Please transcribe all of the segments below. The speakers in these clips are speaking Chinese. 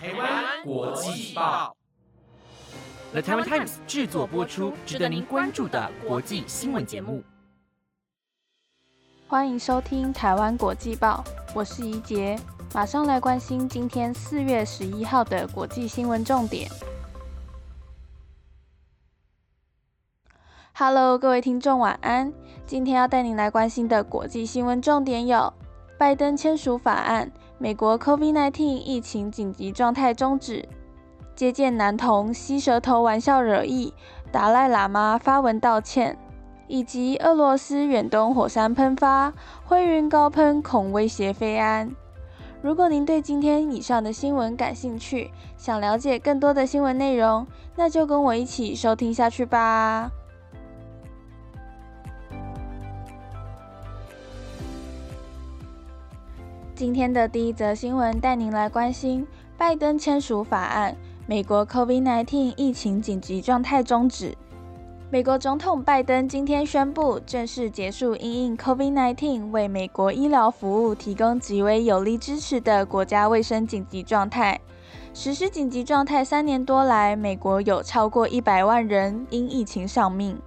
台湾国际报，The Taiwan Times 制作播出，值得您关注的国际新闻节目。欢迎收听台湾国际报，我是怡杰，马上来关心今天四月十一号的国际新闻重点。Hello，各位听众，晚安。今天要带您来关心的国际新闻重点有：拜登签署法案，美国 COVID-19 疫情紧急状态终止；接见男童吸舌头玩笑惹意，达赖喇嘛发文道歉；以及俄罗斯远东火山喷发，灰云高喷恐威胁飞安。如果您对今天以上的新闻感兴趣，想了解更多的新闻内容，那就跟我一起收听下去吧。今天的第一则新闻带您来关心拜登签署法案，美国 COVID-19 疫情紧急状态终止。美国总统拜登今天宣布正式结束因应 COVID-19 为美国医疗服务提供极为有力支持的国家卫生紧急状态。实施紧急状态三年多来，美国有超过一百万人因疫情丧命。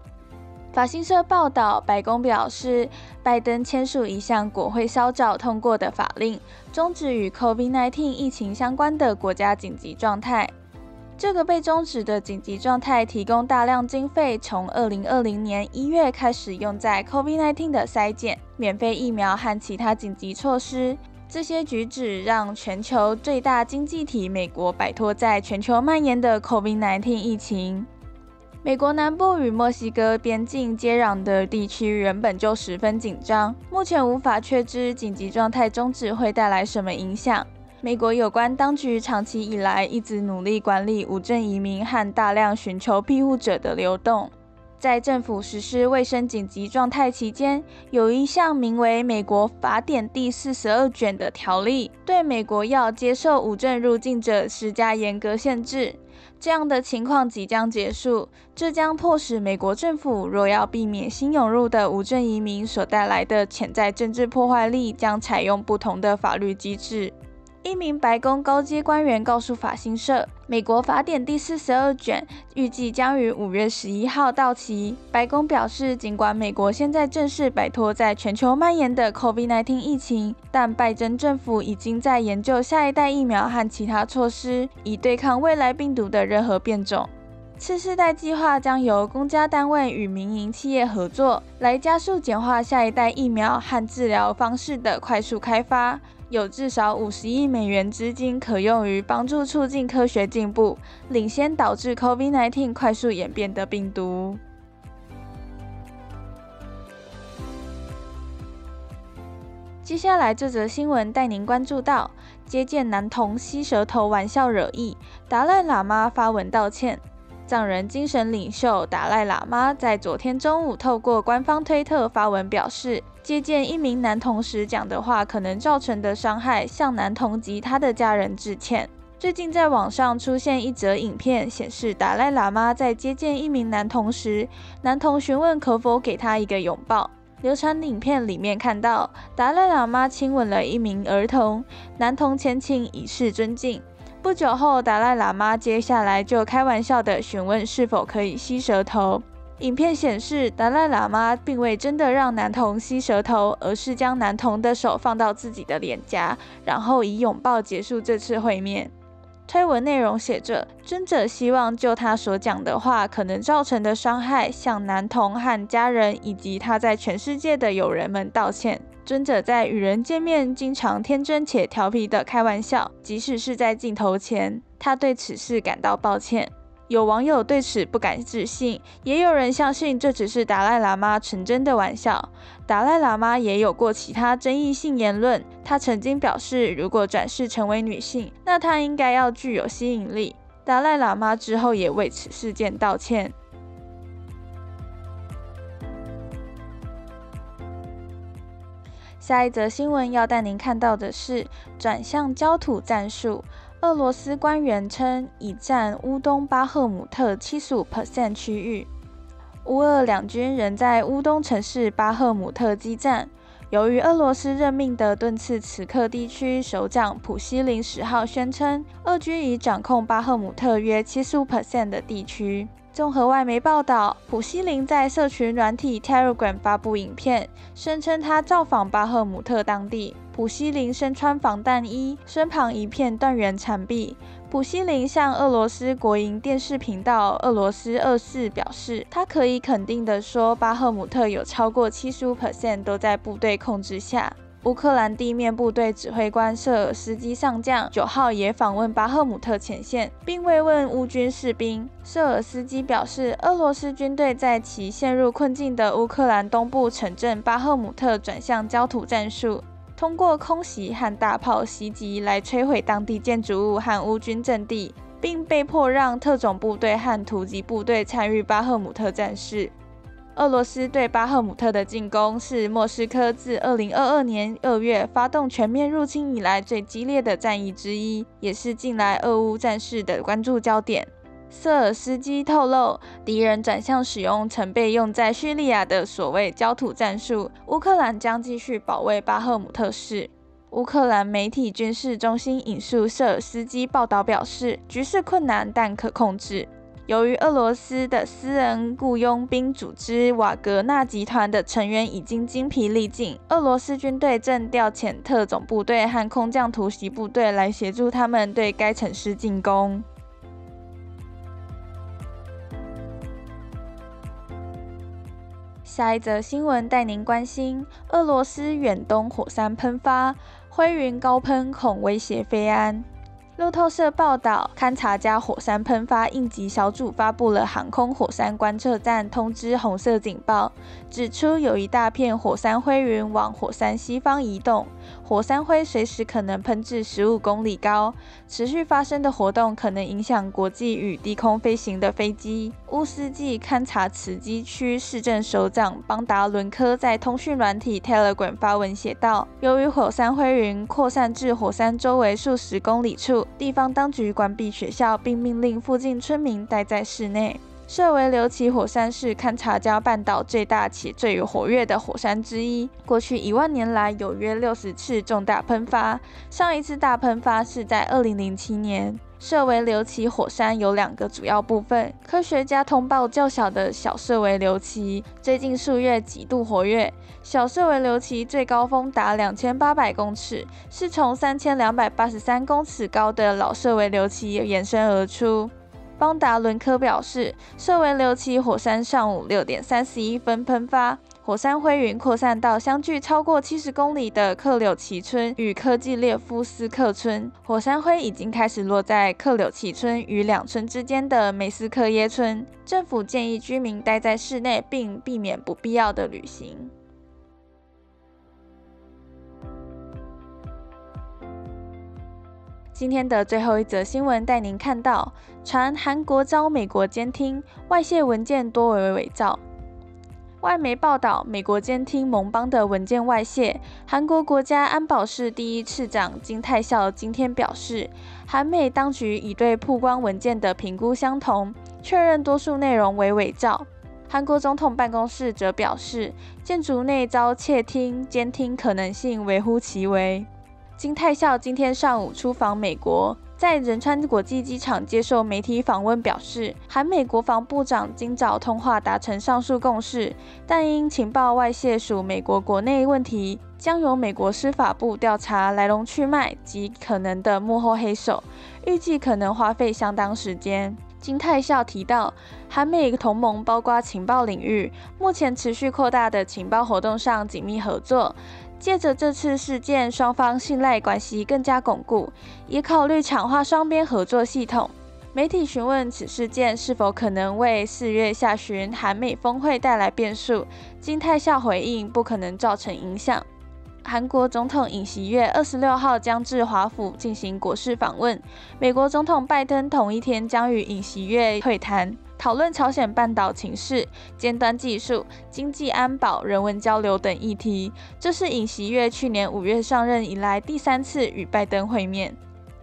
法新社报道，白宫表示，拜登签署一项国会稍早通过的法令，终止与 COVID-19 疫情相关的国家紧急状态。这个被终止的紧急状态提供大量经费，从2020年1月开始用在 COVID-19 的筛检、免费疫苗和其他紧急措施。这些举止让全球最大经济体美国摆脱在全球蔓延的 COVID-19 疫情。美国南部与墨西哥边境接壤的地区原本就十分紧张，目前无法确知紧急状态终止会带来什么影响。美国有关当局长期以来一直努力管理无证移民和大量寻求庇护者的流动。在政府实施卫生紧急状态期间，有一项名为《美国法典》第四十二卷的条例，对美国要接受无证入境者施加严格限制。这样的情况即将结束，这将迫使美国政府若要避免新涌入的无证移民所带来的潜在政治破坏力，将采用不同的法律机制。一名白宫高阶官员告诉法新社，美国法典第四十二卷预计将于五月十一号到期。白宫表示，尽管美国现在正式摆脱在全球蔓延的 COVID-19 疫情，但拜登政府已经在研究下一代疫苗和其他措施，以对抗未来病毒的任何变种。次世代计划将由公家单位与民营企业合作，来加速简化下一代疫苗和治疗方式的快速开发。有至少五十亿美元资金可用于帮助促进科学进步，领先导致 COVID-19 快速演变的病毒。接下来这则新闻带您关注到：接见男童吸舌头玩笑惹意，达赖喇嘛发文道歉。藏人精神领袖达赖喇嘛在昨天中午透过官方推特发文表示。接见一名男童时讲的话可能造成的伤害，向男童及他的家人致歉。最近在网上出现一则影片，显示达赖喇嘛在接见一名男童时，男童询问可否给他一个拥抱。流传影片里面看到达赖喇嘛亲吻了一名儿童，男童前请以示尊敬。不久后，达赖喇嘛接下来就开玩笑的询问是否可以吸舌头。影片显示，达赖喇嘛并未真的让男童吸舌头，而是将男童的手放到自己的脸颊，然后以拥抱结束这次会面。推文内容写着：“尊者希望就他所讲的话可能造成的伤害，向男童和家人以及他在全世界的友人们道歉。尊者在与人见面经常天真且调皮的开玩笑，即使是在镜头前，他对此事感到抱歉。”有网友对此不敢置信，也有人相信这只是达赖喇嘛纯真的玩笑。达赖喇嘛也有过其他争议性言论，他曾经表示，如果转世成为女性，那他应该要具有吸引力。达赖喇嘛之后也为此事件道歉。下一则新闻要带您看到的是转向焦土战术。俄罗斯官员称，已占乌东巴赫姆特七十五 percent 区域。乌俄两军仍在乌东城市巴赫姆特激战。由于俄罗斯任命的顿茨茨克地区首长普希林十号宣称，俄军已掌控巴赫姆特约七十五 percent 的地区。综合外媒报道，普希林在社群软体 Telegram 发布影片，声称他造访巴赫姆特当地。普希林身穿防弹衣，身旁一片断垣残壁。普希林向俄罗斯国营电视频道俄罗斯二四表示，他可以肯定地说，巴赫姆特有超过七十五 percent 都在部队控制下。乌克兰地面部队指挥官舍尔斯基上将九号也访问巴赫姆特前线，并慰问乌军士兵。舍尔斯基表示，俄罗斯军队在其陷入困境的乌克兰东部城镇巴赫姆特转向焦土战术，通过空袭和大炮袭击来摧毁当地建筑物和乌军阵地，并被迫让特种部队和突击部队参与巴赫姆特战事。俄罗斯对巴赫姆特的进攻是莫斯科自2022年2月发动全面入侵以来最激烈的战役之一，也是近来俄乌战事的关注焦点。瑟尔斯基透露，敌人转向使用曾被用在叙利亚的所谓焦土战术，乌克兰将继续保卫巴赫姆特市。乌克兰媒体军事中心引述瑟尔斯基报道表示，局势困难但可控制。由于俄罗斯的私人雇佣兵组织瓦格纳集团的成员已经精疲力尽，俄罗斯军队正调遣特种部队和空降突袭部队来协助他们对该城市进攻。下一则新闻带您关心：俄罗斯远东火山喷发，灰云高喷恐威胁菲安。路透社报道，勘察加火山喷发应急小组发布了航空火山观测站通知红色警报，指出有一大片火山灰云往火山西方移动，火山灰随时可能喷至十五公里高。持续发生的活动可能影响国际与低空飞行的飞机。乌斯季勘察此机区市政首长邦达伦科在通讯软体 Telegram 发文写道：“由于火山灰云扩散至火山周围数十公里处。”地方当局关闭学校，并命令附近村民待在室内。设为刘奇火山是勘察加半岛最大且最活跃的火山之一。过去一万年来，有约六十次重大喷发。上一次大喷发是在二零零七年。设为流奇火山有两个主要部分。科学家通报较小的小设为流奇，最近数月极度活跃。小设为流奇最高峰达两千八百公尺，是从三千两百八十三公尺高的老设为流奇延伸而出。邦达伦科表示，设为流奇火山上午六点三十一分喷发。火山灰云扩散到相距超过七十公里的克柳奇村与科季列夫斯克村。火山灰已经开始落在克柳奇村与两村之间的梅斯科耶村。政府建议居民待在室内，并避免不必要的旅行。今天的最后一则新闻带您看到：传韩国遭美国监听，外泄文件多为伪造。外媒报道，美国监听盟邦的文件外泄。韩国国家安保室第一次长金泰孝今天表示，韩美当局已对曝光文件的评估相同，确认多数内容为伪造。韩国总统办公室则表示，建筑内遭窃听监听可能性微乎其微。金泰孝今天上午出访美国。在仁川国际机场接受媒体访问，表示韩美国防部长今早通话达成上述共识，但因情报外泄属美国国内问题，将由美国司法部调查来龙去脉及可能的幕后黑手，预计可能花费相当时间。金泰孝提到，韩美同盟包括情报领域，目前持续扩大的情报活动上紧密合作。借着这次事件，双方信赖关系更加巩固，也考虑强化双边合作系统。媒体询问此事件是否可能为四月下旬韩美峰会带来变数，金泰孝回应不可能造成影响。韩国总统尹锡悦二十六号将至华府进行国事访问，美国总统拜登同一天将与尹锡悦会谈。讨论朝鲜半岛情势、尖端技术、经济安保、人文交流等议题。这是尹锡悦去年五月上任以来第三次与拜登会面。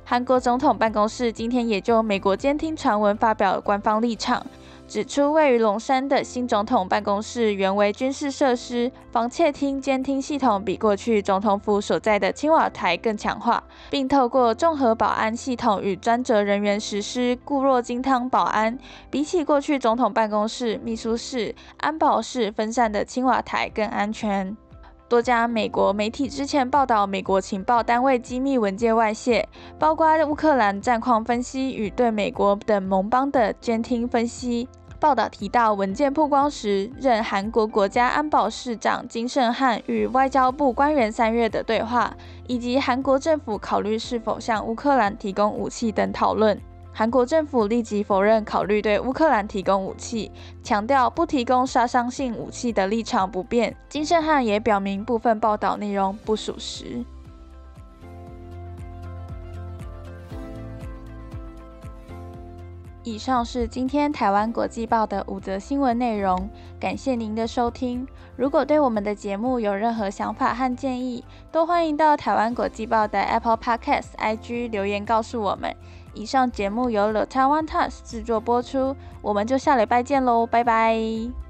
韩国总统办公室今天也就美国监听传闻发表官方立场。指出位于龙山的新总统办公室原为军事设施，防窃听监听系统比过去总统府所在的青瓦台更强化，并透过综合保安系统与专责人员实施固若金汤保安，比起过去总统办公室、秘书室、安保室分散的青瓦台更安全。多家美国媒体之前报道，美国情报单位机密文件外泄，包括乌克兰战况分析与对美国等盟邦的监听分析。报道提到，文件曝光时，任韩国国家安保室长金圣汉与外交部官员三月的对话，以及韩国政府考虑是否向乌克兰提供武器等讨论。韩国政府立即否认考虑对乌克兰提供武器，强调不提供杀伤性武器的立场不变。金圣汉也表明部分报道内容不属实。以上是今天台湾国际报的五则新闻内容，感谢您的收听。如果对我们的节目有任何想法和建议，都欢迎到台湾国际报的 Apple Podcast IG 留言告诉我们。以上节目由 The Taiwan Times 制作播出，我们就下礼拜见喽，拜拜。